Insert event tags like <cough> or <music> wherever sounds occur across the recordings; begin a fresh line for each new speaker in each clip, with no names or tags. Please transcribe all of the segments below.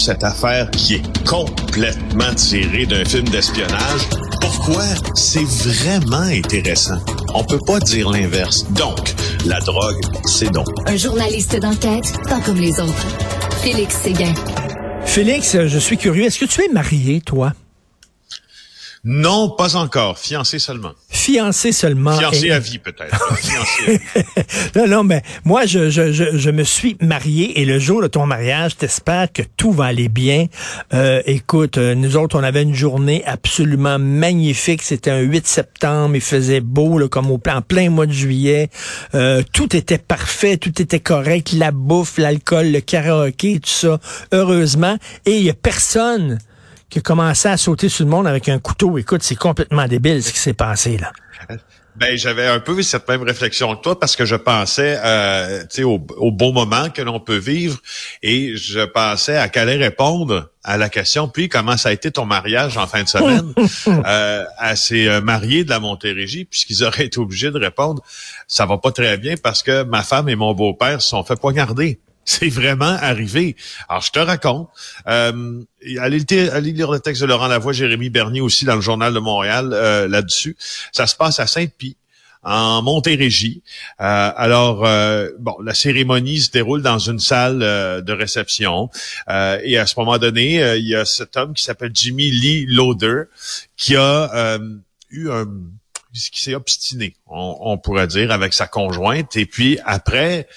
cette affaire qui est complètement tirée d'un film d'espionnage. Pourquoi? C'est vraiment intéressant? On peut pas dire l'inverse. Donc, la drogue, c'est donc.
Un journaliste d'enquête, pas comme les autres. Félix Séguin.
Félix, je suis curieux. Est-ce que tu es marié, toi?
Non, pas encore. Fiancé seulement.
Fiancé seulement.
Fiancé à vie, peut-être. <laughs> <laughs>
Non, non, mais moi, je, je, je, je, me suis marié et le jour de ton mariage, t'espères que tout va aller bien. Euh, écoute, euh, nous autres, on avait une journée absolument magnifique. C'était un 8 septembre. Il faisait beau, là, comme au, en plein mois de juillet. Euh, tout était parfait, tout était correct. La bouffe, l'alcool, le karaoké, tout ça. Heureusement. Et il y a personne qui a commencé à sauter sur le monde avec un couteau. Écoute, c'est complètement débile ce qui s'est passé là.
Ben, j'avais un peu cette même réflexion que toi parce que je pensais euh, au, au bon moment que l'on peut vivre et je pensais à qu'elle allait répondre à la question, puis comment ça a été ton mariage en fin de semaine? <laughs> Euh, à ces euh, mariés de la Montérégie, puisqu'ils auraient <laughs> été obligés de répondre, ça va pas très bien parce que ma femme et mon beau-père se sont fait poignarder. C'est vraiment arrivé. Alors, je te raconte. Euh, allez, lire le texte de Laurent Lavoie, Jérémy Bernier aussi dans le Journal de Montréal euh, là-dessus. Ça se passe à Sainte-Pie en Montérégie. Euh, alors, euh, bon, la cérémonie se déroule dans une salle de réception. et à ce moment donné, il y a cet homme qui s'appelle Jimmy Lee Loader qui a eu un qui s'est obstiné, on, pourrait dire, avec sa conjointe. Et puis après,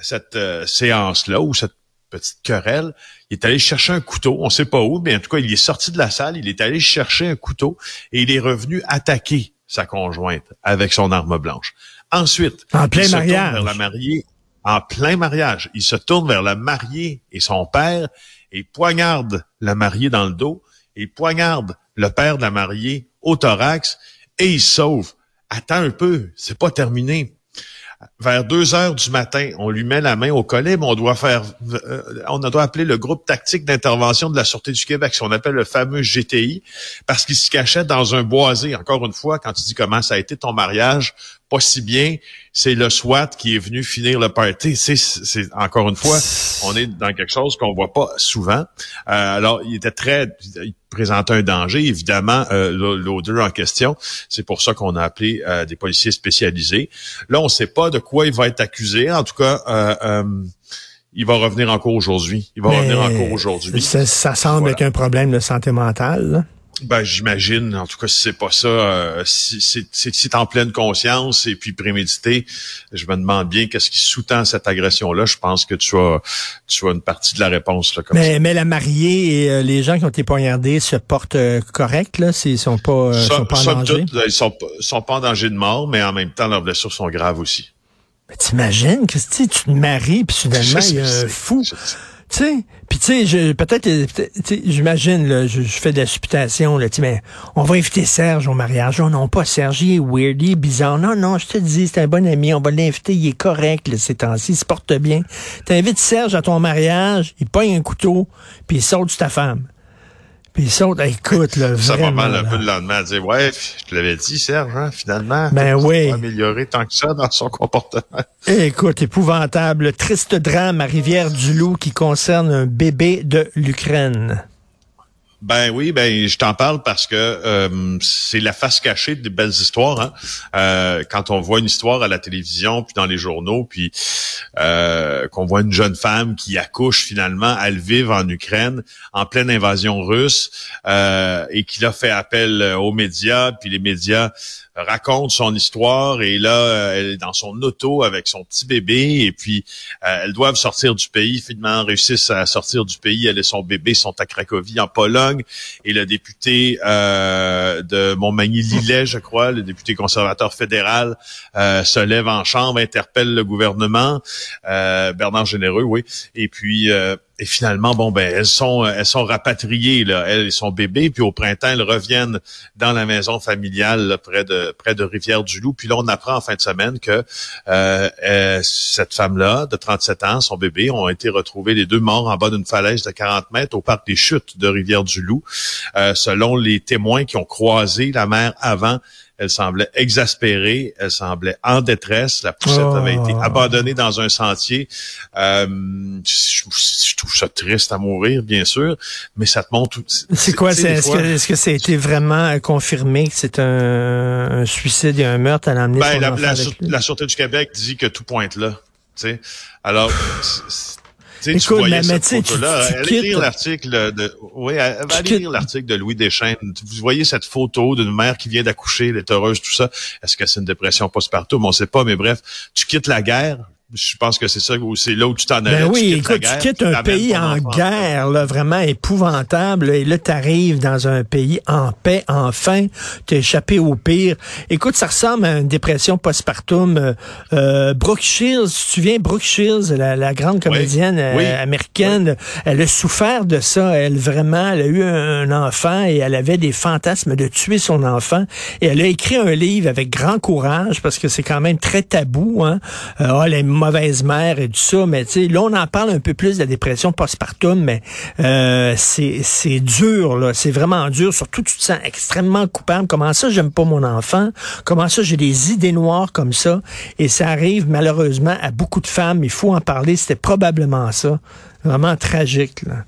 cette euh, séance-là ou cette petite querelle, il est allé chercher un couteau, on sait pas où, mais en tout cas, il est sorti de la salle, il est allé chercher un couteau et il est revenu attaquer sa conjointe avec son arme blanche. Ensuite,
en plein
il
mariage.
se tourne vers la mariée, en plein mariage, il se tourne vers la mariée et son père et poignarde la mariée dans le dos et poignarde le père de la mariée au thorax et il sauve. Attends un peu, c'est pas terminé vers deux heures du matin, on lui met la main au collet, mais on doit faire, euh, on doit appeler le groupe tactique d'intervention de la Sûreté du Québec, ce qu'on appelle le fameux GTI, parce qu'il se cachait dans un boisé. Encore une fois, quand tu dis comment ça a été ton mariage, pas si bien, c'est le SWAT qui est venu finir le party. C'est, c'est encore une fois, on est dans quelque chose qu'on voit pas souvent. Euh, alors, il était très, il présentait un danger, évidemment, euh, l'odeur en question. C'est pour ça qu'on a appelé euh, des policiers spécialisés. Là, on ne sait pas de quoi il va être accusé. En tout cas. Euh, euh il va revenir en cours aujourd'hui. Il va revenir en cours aujourd'hui.
Ça, ça semble être un problème de santé mentale. Là.
Ben, j'imagine. En tout cas, si c'est pas ça, euh, si c'est en pleine conscience et puis prémédité, je me demande bien qu'est-ce qui sous-tend cette agression-là. Je pense que tu as, tu as une partie de la réponse là, comme
mais,
ça.
mais la mariée et euh, les gens qui ont été poignardés se portent euh, correct là, s'ils sont pas, euh, sont pas en danger?
Toutes, ils sont, sont pas en danger de mort, mais en même temps leurs blessures sont graves aussi.
Mais t'imagines que tu te maries puis soudainement <laughs> il y a un fou. Tu sais, tu sais, peut-être, j'imagine, je, je, fais de la supputation, là, mais on va inviter Serge au mariage. Oh non, pas Serge, il est weird, il est bizarre. Non, non, je te dis, c'est un bon ami, on va l'inviter, il est correct, là, ces temps-ci, il se porte bien. T'invites Serge à ton mariage, il pogne un couteau, puis il saute sur ta femme. Puis ils sont, écoute, là,
Ça
va
mal un peu le lendemain à dire, ouais, je te l'avais dit, Serge, hein, finalement.
Ben oui.
améliorer tant que ça dans son comportement.
Écoute, épouvantable. Triste drame à Rivière-du-Loup qui concerne un bébé de l'Ukraine.
Ben oui, ben je t'en parle parce que euh, c'est la face cachée des belles histoires. Hein? Euh, quand on voit une histoire à la télévision, puis dans les journaux, puis euh, qu'on voit une jeune femme qui accouche finalement à Lviv en Ukraine en pleine invasion russe et qui a fait appel aux médias, puis les médias raconte son histoire et là, euh, elle est dans son auto avec son petit bébé et puis euh, elles doivent sortir du pays. Finalement, réussissent à sortir du pays. Elle et son bébé sont à Cracovie, en Pologne. Et le député euh, de Montmagny-Lillet, je crois, le député conservateur fédéral, se lève en chambre, interpelle le gouvernement, Bernard Généreux, oui. Et puis et finalement, bon ben, elles sont elles sont rapatriées là, elles et son bébé. Puis au printemps, elles reviennent dans la maison familiale près de près de Rivière-du-Loup. Puis là, on apprend en fin de semaine que euh, euh, cette femme-là, de 37 ans, son bébé, ont été retrouvés les deux morts en bas d'une falaise de 40 mètres au parc des Chutes de Rivière-du-Loup. Euh, selon les témoins qui ont croisé la mère avant Elle semblait exaspérée, elle semblait en détresse. La poussette avait été
Oh.
abandonnée dans un sentier. Euh, je, je trouve ça triste à mourir, bien sûr, mais ça te montre...
C'est quoi? Est-ce
fois-
que, est-ce que ça a été vraiment confirmé que c'est un, un suicide et un meurtre à l'emmener
Ben, la, la, la Sûreté du Québec dit que tout pointe là. tu sais. Alors, tu
Écoute,
voyais
mais- mais
cette
tu sais, tu-
photo-là.
tu
Allez lire l'article de, oui, allez lire l'article de Louis Deschênes. Vous voyez cette photo d'une mère qui vient d'accoucher, elle est heureuse, tout ça. Est-ce que c'est une dépression postpartum? On sait pas, mais bref, tu quittes la guerre. Je pense que c'est ça, ou c'est là où tu t'en allais.
Ben
tu
oui,
quittes la
écoute, tu quittes
tu
un pays en
enfant.
guerre, là, vraiment épouvantable, et là, t'arrives dans un pays en paix, enfin, t'as échappé au pire. Écoute, ça ressemble à une dépression postpartum. Euh, euh, Brooke Shields, tu te souviens, Brooke Shields, la, la grande comédienne euh,
Oui.
américaine, elle a souffert de ça, elle vraiment, elle a eu un, un enfant et elle avait des fantasmes de tuer son enfant, et elle a écrit un livre avec grand courage, parce que c'est quand même très tabou, hein, euh, ah, mauvaises mères et tout ça, mais tu sais, là, on en parle un peu plus de la dépression postpartum, mais euh, c'est c'est dur, là, c'est vraiment dur, surtout tu te sens extrêmement coupable, comment ça j'aime pas mon enfant, comment ça j'ai des idées noires comme ça, et ça arrive malheureusement à beaucoup de femmes, il faut en parler, c'était probablement ça, vraiment tragique, là.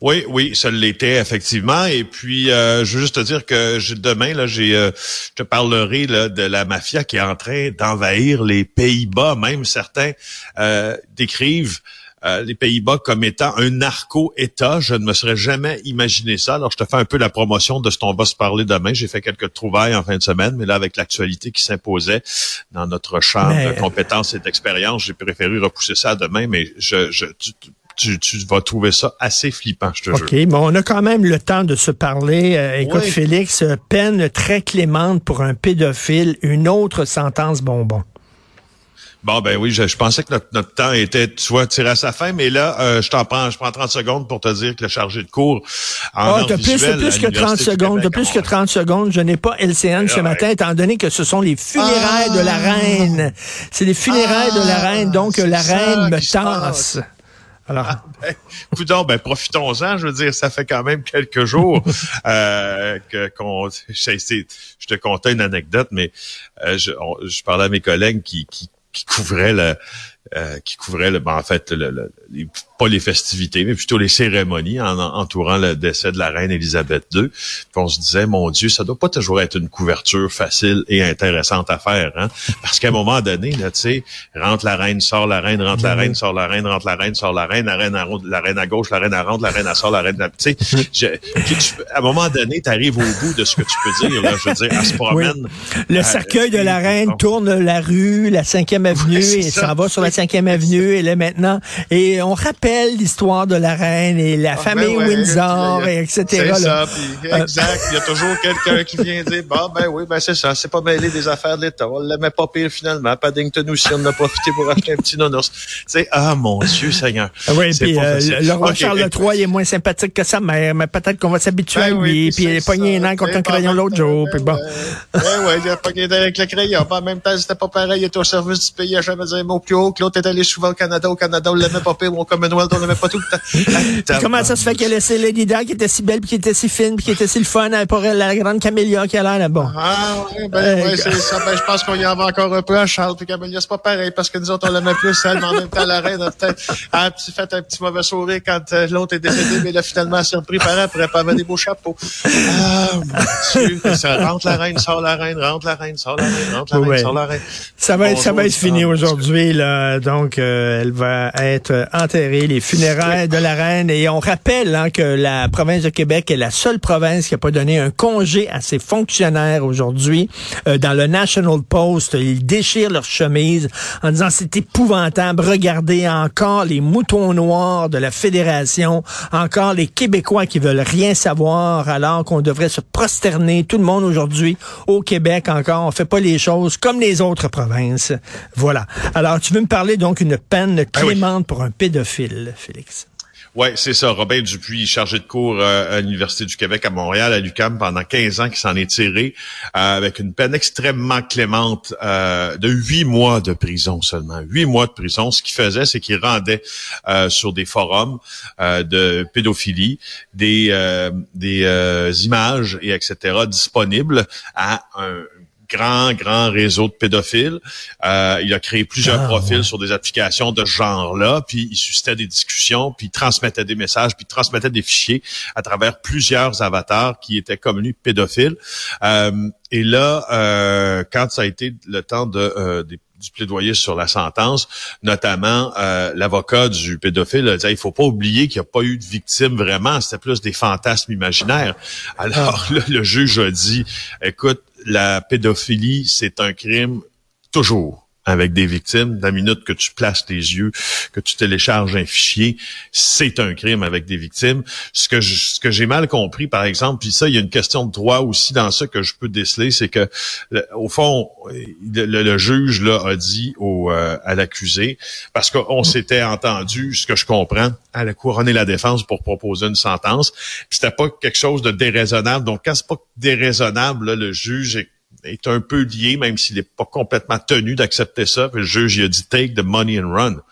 Oui, oui, ça l'était effectivement. Et puis, euh, je veux juste te dire que demain, là, j'ai, euh, je te parlerai là, de la mafia qui est en train d'envahir les Pays-Bas. Même certains euh, décrivent euh, les Pays-Bas comme étant un narco-État. Je ne me serais jamais imaginé ça. Alors, je te fais un peu la promotion de ce dont on va se parler demain. J'ai fait quelques trouvailles en fin de semaine, mais là, avec l'actualité qui s'imposait dans notre champ
Mais-
de compétences et d'expérience, j'ai préféré repousser ça à demain. Mais je, je tu, tu, tu vas trouver ça assez flippant, je te jure.
OK, bon, on a quand même le temps de se parler. Euh, écoute,
Oui.
Félix, euh, peine très clémente pour un pédophile, une autre sentence bonbon.
Bon, ben oui, je, je pensais que notre, notre temps était, tu vois, tiré à sa fin, mais là, euh, je t'en prends, je prends 30 secondes pour te dire que le chargé de cours en
Ah,
arts
t'as plus, que 30
l'Université du
secondes, t'as plus que
on-
30 secondes. Je n'ai pas LCN ce matin, étant donné que ce sont les funérailles
Ah.
de la reine. C'est les funérailles de la
Ah,
reine, donc
c'est
la reine me tasse. Alors,
Ben, coudonc, ben profitons-en. Je veux dire, ça fait quand même quelques jours <laughs> euh, que qu'on. Je te contais une anecdote, mais euh, je, on- je parlais à mes collègues qui qui, qui couvraient le euh, qui couvraient le, ben, en fait le, le- les- pas les festivités, mais plutôt les cérémonies en, en- entourant le décès de la reine Élisabeth II. Puis on se disait, mon Dieu, ça doit pas toujours être une couverture facile et intéressante à faire, hein? Parce qu'à un moment donné, là, tu sais, rentre la reine, sort la reine, rentre la reine, sort la reine, rentre la reine, sort la reine, la reine à, la reine à gauche, la reine à rentre, la reine à sort, la reine à... Tu sais, à un moment donné, tu arrives au bout de ce que tu peux dire, là. Je veux dire, elle se promène.
le
euh,
cercueil de la reine
bon.
tourne la rue, la 5e avenue, et
ça.
s'en va sur la 5e avenue, et là maintenant, et on rappelle l'histoire de la reine et la
Ah,
famille
ben ouais,
Windsor,
tu-
et etc.
C'est ça, puis exact. Il y a toujours quelqu'un qui vient dire, bon, ben oui, ben c'est ça, c'est pas mêlé des affaires de l'État. On l'aimait pas pire finalement. Paddington aussi, on a profité pour acheter un petit. Tu sais, ah mon Dieu Seigneur.
Ah Oui,
C'est
puis euh, le roi Charles. III il est moins sympathique que sa mère, mais peut-être qu'on va s'habituer
Ben
à
oui,
lui,
puis
il est
c'est
pogné un an contre
Ben,
un crayon l'autre jour,
temps,
puis bon.
Ben ouais, il a pogné avec le crayon. En même temps, c'était pas pareil. Il était au service du pays. Il a jamais dit un mot plus haut. que L'autre est allé souvent au Canada. Au Canada, on l'aimait pas pire. Au Commonwealth, on l'aimait pas tout le temps. <laughs>
Comment ça se fait qu'elle a laissé Lady Di qui était si belle, puis qui était si fine, puis qui était si le fun, elle, pour elle, la grande Camélia qui a l'air là, bon.
Ah, ouais, ben,
Euh,
ouais, c'est ça. Ben, je pense qu'on y en va encore un peu à Charles puis Camélia. C'est pas pareil parce que nous autres, on l'aimait plus, elle, mais en même temps, la reine a peut-être a un petit- fait un petit mauvais sourire quand euh, l'autre est décédé, mais là, finalement, elle s'est repris par après, pas avec des beaux chapeaux. Ah, mon Dieu. Ça rentre la reine, sort la reine, rentre la reine, sort la reine, rentre la reine,
Ouais.
sort la reine.
Ça va être, ça va être fini aujourd'hui, là. Donc, euh, elle va être enterrée, les funérailles de la reine. Et on rappelle hein, que la province de Québec est la seule province qui n'a pas donné un congé à ses fonctionnaires aujourd'hui. Euh, dans le National Post, ils déchirent leur chemise en disant c'est épouvantable. Regardez encore les moutons noirs de la fédération, encore les Québécois qui veulent rien savoir alors qu'on devrait se prosterner. Tout le monde aujourd'hui au Québec encore, on fait pas les choses comme les autres provinces. Voilà. Alors, tu veux me parler donc une peine
oui.
clémente pour un pédophile, Félix?
Oui, c'est ça. Robin Dupuis, chargé de cours euh, à l'Université du Québec à Montréal, à l'UQAM, pendant 15 ans, qui s'en est tiré euh, avec une peine extrêmement clémente euh, de huit mois de prison seulement. Huit mois de prison. Ce qu'il faisait, c'est qu'il rendait sur des forums de pédophilie des, des images et etc. disponibles à un grand, grand réseau de pédophiles. Euh, il a créé plusieurs ah, profils sur des applications de ce genre-là, puis il suscitait des discussions, puis il transmettait des messages, puis il transmettait des fichiers à travers plusieurs avatars qui étaient comme lui pédophiles. Euh, et là, euh, quand ça a été le temps de, du plaidoyer sur la sentence, notamment l'avocat du pédophile a dit il faut pas oublier qu'il n'y a pas eu de victime vraiment, c'était plus des fantasmes imaginaires. Alors ah. <laughs> là, le juge a dit écoute, la pédophilie, c'est un crime toujours avec des victimes. La minute que tu places tes yeux, que tu télécharges un fichier, c'est un crime avec des victimes. Ce que ce que j'ai mal compris, par exemple, puis ça, il y a une question de droit aussi dans ça que je peux déceler, c'est que au fond, le, juge là a dit au euh, à l'accusé, parce qu'on s'était entendu, ce que je comprends, à la couronner la défense pour proposer une sentence. C'était pas quelque chose de déraisonnable. Donc quand c'est pas déraisonnable, le juge est est un peu lié, même s'il n'est pas complètement tenu d'accepter ça. Le juge, il a dit take the money and run.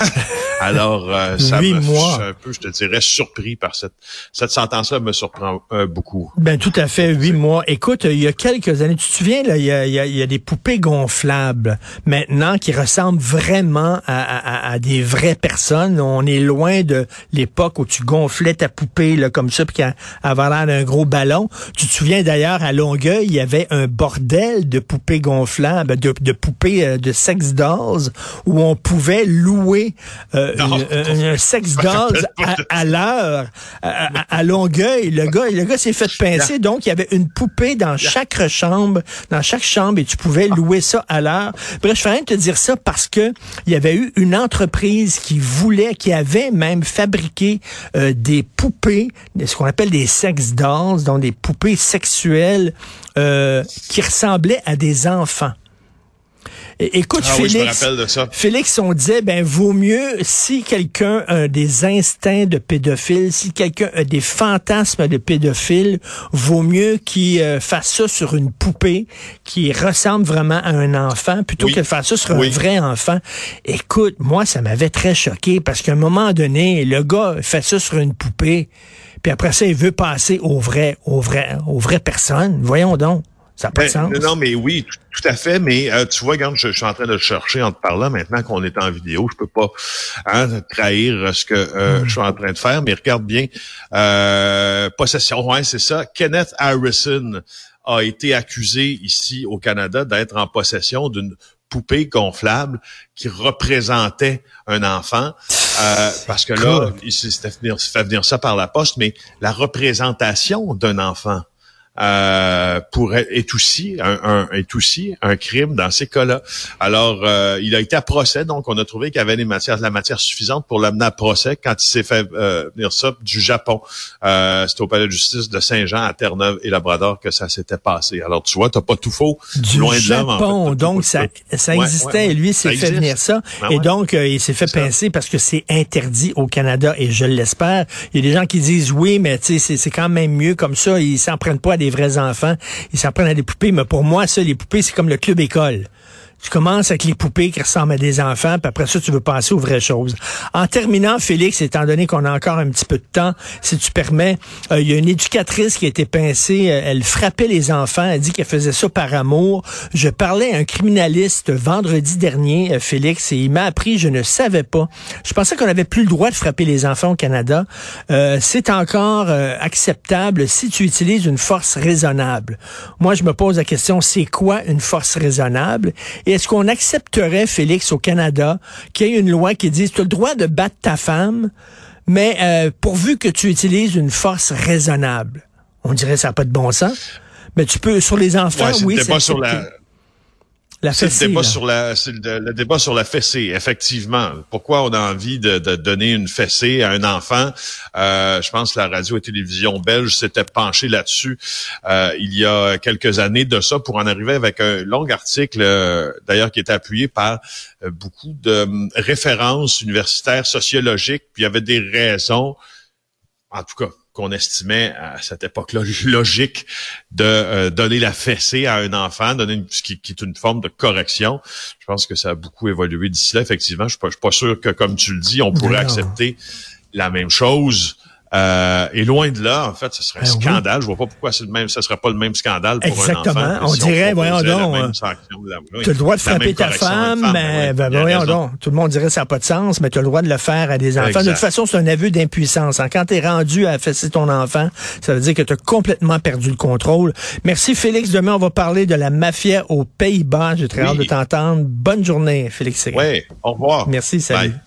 <laughs> Alors, euh, <laughs> ça me, mois. un peu, je te dirais, surpris par cette, cette sentence-là me surprend euh, beaucoup.
Ben tout à fait, huit mois. Écoute, il y a quelques années, tu te souviens, là, il y a, il y a, des poupées gonflables maintenant qui ressemblent vraiment à, à, des vraies personnes. On est loin de l'époque où tu gonflais ta poupée là, comme ça, puis qu'elle avait l'air d'un gros ballon. Tu te souviens d'ailleurs, à Longueuil, il y avait un bordel de poupées gonflables, de, de poupées euh, de sex dolls, où on pouvait louer un, sex <laughs> doll à, l'heure, à, Longueuil. Le gars, le gars s'est fait pincer, donc il y avait une poupée dans chaque chambre, dans chaque chambre, et tu pouvais ah. louer ça à l'heure. Bref, je fais te dire ça parce que il y avait eu une entreprise qui voulait, qui avait même fabriqué euh, des poupées, ce qu'on appelle des sex dolls, donc des poupées sexuelles euh, qui ressemblaient à des enfants. Écoute, ah Félix, Félix, on disait, ben, vaut mieux si quelqu'un a des instincts de pédophile, si quelqu'un a des fantasmes de pédophile, vaut mieux qu'il euh, fasse ça sur une poupée qui ressemble vraiment à un enfant plutôt que de faire ça sur un vrai enfant. Écoute, moi, ça m'avait très choqué parce qu'à un moment donné, le gars fait ça sur une poupée, puis après ça, il veut passer au vrai, au vrai, aux vraies personnes. Voyons donc. Ça n'a pas de ben,
sens. Non, mais oui, tout, à fait. Mais euh, tu vois, quand je, suis en train de le chercher en te parlant maintenant qu'on est en vidéo. Je peux pas hein, trahir ce que euh, hmm. je suis en train de faire. Mais regarde bien. Euh, possession, ouais, c'est ça. Kenneth Harrison a été accusé ici au Canada d'être en possession d'une poupée gonflable qui représentait un enfant. parce que là, il s'est fait venir ça par la poste, mais la représentation d'un enfant euh, pourrait est aussi un, un, est aussi un crime dans ces cas-là. Alors, euh, il a été à procès, donc on a trouvé qu'il y avait les matières, la matière suffisante pour l'amener à procès quand il s'est fait euh, venir ça du Japon. Euh, C'était au palais de justice de Saint-Jean à Terre-Neuve et Labrador que ça s'était passé. Alors, tu vois, t'as pas tout faux.
Du loin Japon, de donc ça, ça existait et lui s'est fait venir ça. Ben et donc, euh, il s'est fait pincer parce que c'est interdit au Canada et je l'espère. Il y a des gens qui disent oui, mais tu sais, c'est quand même mieux comme ça. Ils s'en prennent pas des vrais enfants. Ils s'en prennent à des poupées. Mais pour moi, ça, les poupées, c'est comme le club école. Tu commences avec les poupées qui ressemblent à des enfants, puis après ça, tu veux passer aux vraies choses. En terminant, Félix, étant donné qu'on a encore un petit peu de temps, si tu permets, euh, il y a une éducatrice qui a été pincée, euh, elle frappait les enfants, elle dit qu'elle faisait ça par amour. Je parlais à un criminaliste vendredi dernier, euh, Félix, et il m'a appris, je ne savais pas. Je pensais qu'on n'avait plus le droit de frapper les enfants au Canada. C'est encore acceptable si tu utilises une force raisonnable. Moi, je me pose la question, c'est quoi une force raisonnable? Est-ce qu'on accepterait, Félix, au Canada, qu'il y ait une loi qui dise, tu as le droit de battre ta femme, mais euh, pourvu que tu utilises une force raisonnable? On dirait que ça n'a pas de bon sens. Mais tu peux, sur les enfants, oui,
pas sur La c'est le débat
là.
sur la, c'est le, le débat sur la fessée, effectivement. Pourquoi on a envie de, de donner une fessée à un enfant? Euh, Je pense que la radio et télévision belge s'était penchée là-dessus euh, il y a quelques années de ça pour en arriver avec un long article, euh, d'ailleurs qui était appuyé par euh, beaucoup de hum, références universitaires sociologiques. Puis il y avait des raisons, en tout cas qu'on estimait à cette époque-là logique de euh, donner la fessée à un enfant, donner une, ce qui, qui est une forme de correction. Je pense que ça a beaucoup évolué d'ici là. Effectivement, je suis pas, je suis pas sûr que, comme tu le dis, on pourrait
Non.
accepter la même chose. Euh, et loin de là, en fait, ce serait un
Ben oui.
scandale. Je vois pas pourquoi c'est le même, ce serait pas le même scandale pour
Exactement.
un enfant. que
On
si
dirait, voyons
proposait la
donc, euh, Tu as le droit de frapper ta femme, mais ben, voyons donc. Tout le monde dirait que ça n'a pas de sens, mais tu as le droit de le faire à des enfants. De toute façon, c'est un aveu d'impuissance. hein. Quand tu es rendu à fesser ton enfant, ça veut dire que tu as complètement perdu le contrôle. Merci Félix. Demain, on va parler de la mafia aux Pays-Bas. J'ai très
Oui.
hâte de t'entendre. Bonne journée, Félix.
Oui, au revoir.
Merci, salut.
Bye.